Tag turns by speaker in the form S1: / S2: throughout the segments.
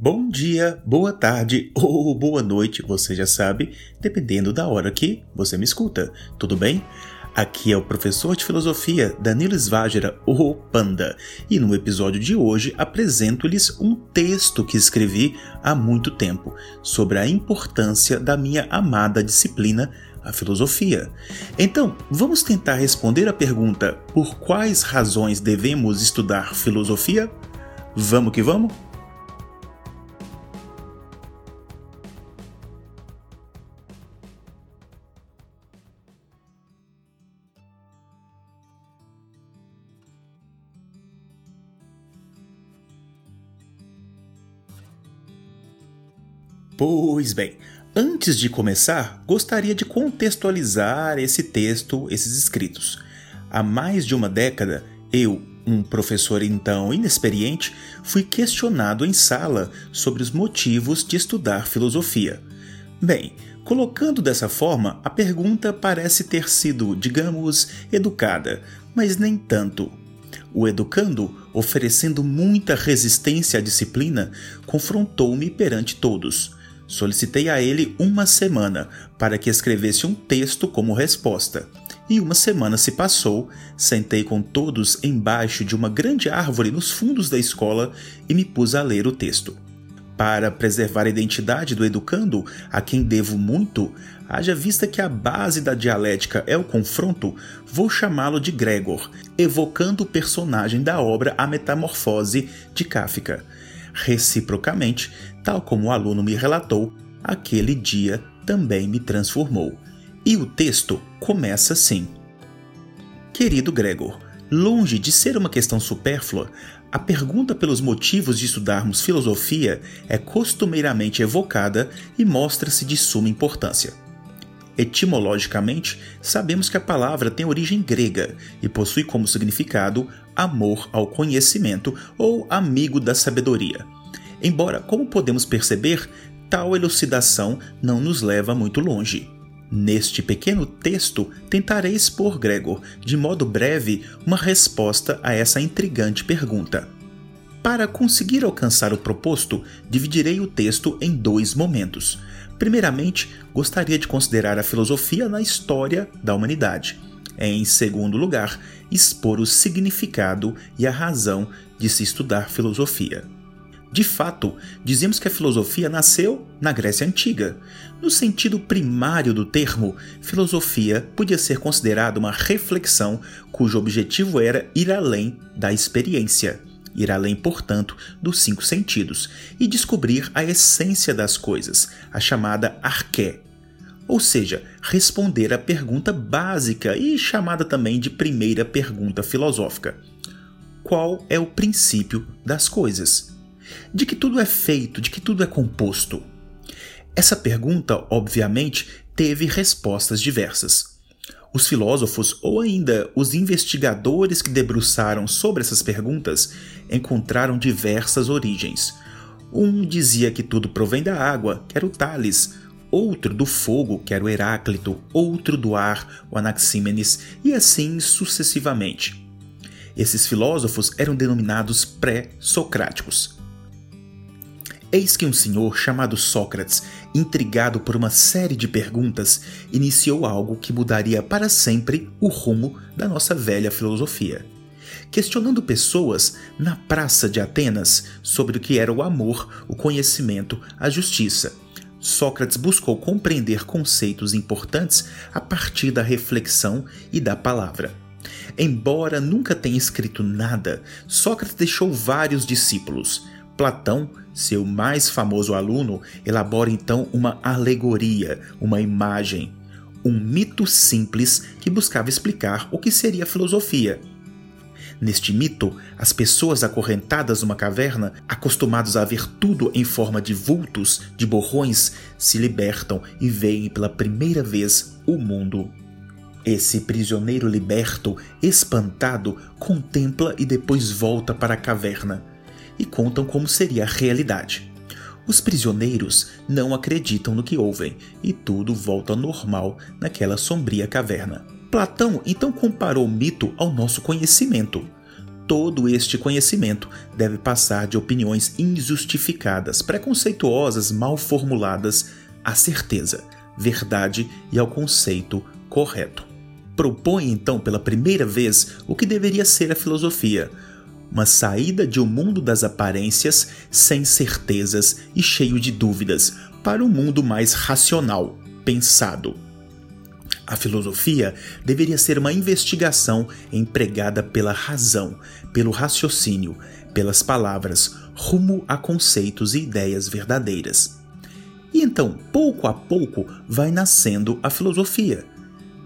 S1: Bom dia, boa tarde ou boa noite, você já sabe, dependendo da hora que você me escuta, tudo bem? Aqui é o professor de filosofia Danilo Svagera, o Panda, e no episódio de hoje apresento-lhes um texto que escrevi há muito tempo sobre a importância da minha amada disciplina, a filosofia. Então, vamos tentar responder a pergunta: por quais razões devemos estudar filosofia? Vamos que vamos? Pois bem, antes de começar, gostaria de contextualizar esse texto, esses escritos. Há mais de uma década, eu, um professor então inexperiente, fui questionado em sala sobre os motivos de estudar filosofia. Bem, colocando dessa forma, a pergunta parece ter sido, digamos, educada, mas nem tanto. O educando, oferecendo muita resistência à disciplina, confrontou-me perante todos. Solicitei a ele uma semana para que escrevesse um texto como resposta. E uma semana se passou, sentei com todos embaixo de uma grande árvore nos fundos da escola e me pus a ler o texto. Para preservar a identidade do educando, a quem devo muito, haja vista que a base da dialética é o confronto, vou chamá-lo de Gregor, evocando o personagem da obra A Metamorfose de Kafka. Reciprocamente, tal como o aluno me relatou, aquele dia também me transformou. E o texto começa assim: Querido Gregor, longe de ser uma questão supérflua, a pergunta pelos motivos de estudarmos filosofia é costumeiramente evocada e mostra-se de suma importância. Etimologicamente, sabemos que a palavra tem origem grega e possui como significado amor ao conhecimento ou amigo da sabedoria. Embora, como podemos perceber, tal elucidação não nos leva muito longe. Neste pequeno texto, tentarei expor, Gregor, de modo breve, uma resposta a essa intrigante pergunta. Para conseguir alcançar o proposto, dividirei o texto em dois momentos. Primeiramente, gostaria de considerar a filosofia na história da humanidade. Em segundo lugar, expor o significado e a razão de se estudar filosofia. De fato, dizemos que a filosofia nasceu na Grécia Antiga. No sentido primário do termo, filosofia podia ser considerada uma reflexão cujo objetivo era ir além da experiência, ir além, portanto, dos cinco sentidos e descobrir a essência das coisas, a chamada arqué. Ou seja, responder à pergunta básica e chamada também de primeira pergunta filosófica: Qual é o princípio das coisas? De que tudo é feito, de que tudo é composto? Essa pergunta, obviamente, teve respostas diversas. Os filósofos, ou ainda os investigadores que debruçaram sobre essas perguntas, encontraram diversas origens. Um dizia que tudo provém da água, que era o Tales, outro do fogo, que era o Heráclito, outro do ar, o Anaxímenes, e assim sucessivamente. Esses filósofos eram denominados pré-socráticos. Eis que um senhor chamado Sócrates, intrigado por uma série de perguntas, iniciou algo que mudaria para sempre o rumo da nossa velha filosofia. Questionando pessoas na praça de Atenas sobre o que era o amor, o conhecimento, a justiça. Sócrates buscou compreender conceitos importantes a partir da reflexão e da palavra. Embora nunca tenha escrito nada, Sócrates deixou vários discípulos. Platão, seu mais famoso aluno, elabora então uma alegoria, uma imagem, um mito simples que buscava explicar o que seria filosofia. Neste mito, as pessoas acorrentadas numa caverna, acostumados a ver tudo em forma de vultos, de borrões, se libertam e veem pela primeira vez o mundo. Esse prisioneiro liberto, espantado, contempla e depois volta para a caverna e contam como seria a realidade. Os prisioneiros não acreditam no que ouvem e tudo volta ao normal naquela sombria caverna. Platão então comparou o mito ao nosso conhecimento. todo este conhecimento deve passar de opiniões injustificadas, preconceituosas, mal formuladas, à certeza, verdade e ao conceito correto. Propõe então pela primeira vez o que deveria ser a filosofia, uma saída de um mundo das aparências sem certezas e cheio de dúvidas para um mundo mais racional, pensado. A filosofia deveria ser uma investigação empregada pela razão, pelo raciocínio, pelas palavras, rumo a conceitos e ideias verdadeiras. E então, pouco a pouco, vai nascendo a filosofia,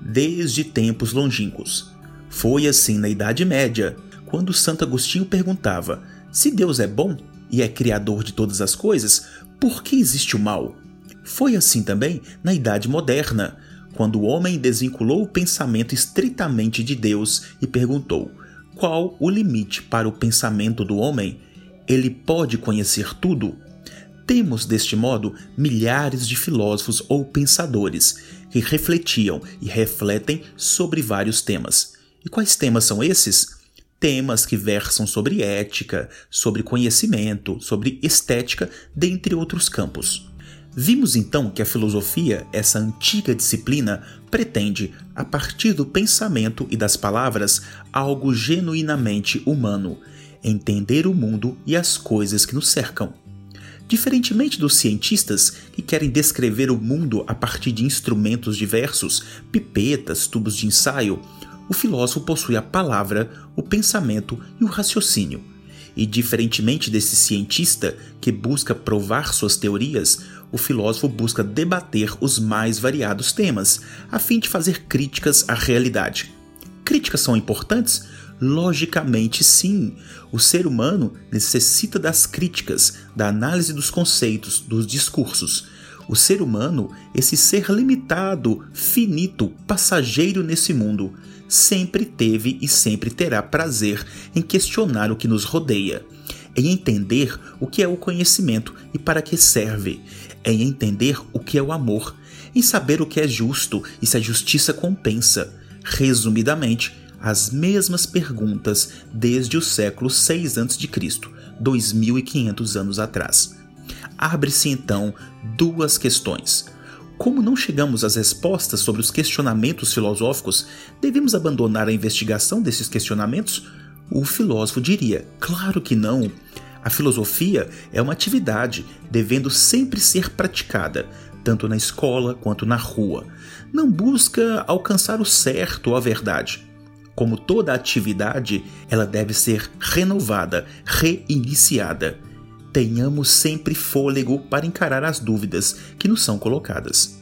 S1: desde tempos longínquos. Foi assim na Idade Média, quando Santo Agostinho perguntava: se Deus é bom e é criador de todas as coisas, por que existe o mal? Foi assim também na Idade Moderna, quando o homem desvinculou o pensamento estritamente de Deus e perguntou: qual o limite para o pensamento do homem? Ele pode conhecer tudo? Temos, deste modo, milhares de filósofos ou pensadores que refletiam e refletem sobre vários temas. E quais temas são esses? Temas que versam sobre ética, sobre conhecimento, sobre estética, dentre outros campos. Vimos então que a filosofia, essa antiga disciplina, pretende, a partir do pensamento e das palavras, algo genuinamente humano, entender o mundo e as coisas que nos cercam. Diferentemente dos cientistas que querem descrever o mundo a partir de instrumentos diversos, pipetas, tubos de ensaio, o filósofo possui a palavra, o pensamento e o raciocínio. E diferentemente desse cientista que busca provar suas teorias, o filósofo busca debater os mais variados temas, a fim de fazer críticas à realidade. Críticas são importantes? Logicamente, sim. O ser humano necessita das críticas, da análise dos conceitos, dos discursos. O ser humano, esse ser limitado, finito, passageiro nesse mundo, sempre teve e sempre terá prazer em questionar o que nos rodeia, em entender o que é o conhecimento e para que serve, em entender o que é o amor, em saber o que é justo e se a justiça compensa. Resumidamente, as mesmas perguntas desde o século 6 a.C., 2500 anos atrás. Abre-se então duas questões. Como não chegamos às respostas sobre os questionamentos filosóficos, devemos abandonar a investigação desses questionamentos? O filósofo diria: claro que não. A filosofia é uma atividade devendo sempre ser praticada, tanto na escola quanto na rua. Não busca alcançar o certo ou a verdade. Como toda atividade, ela deve ser renovada, reiniciada. Tenhamos sempre fôlego para encarar as dúvidas que nos são colocadas.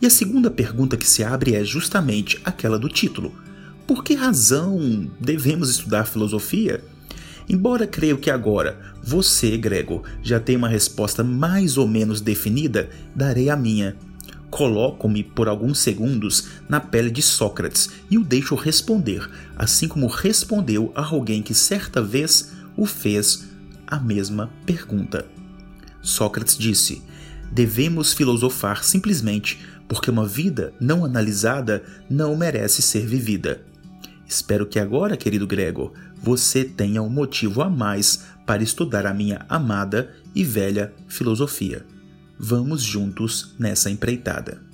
S1: E a segunda pergunta que se abre é justamente aquela do título: Por que razão devemos estudar filosofia? Embora creio que agora você, Gregor, já tenha uma resposta mais ou menos definida, darei a minha. Coloco-me por alguns segundos na pele de Sócrates e o deixo responder, assim como respondeu a alguém que certa vez o fez a mesma pergunta. Sócrates disse: Devemos filosofar simplesmente porque uma vida não analisada não merece ser vivida. Espero que agora, querido Gregor, você tenha um motivo a mais para estudar a minha amada e velha filosofia. Vamos juntos nessa empreitada.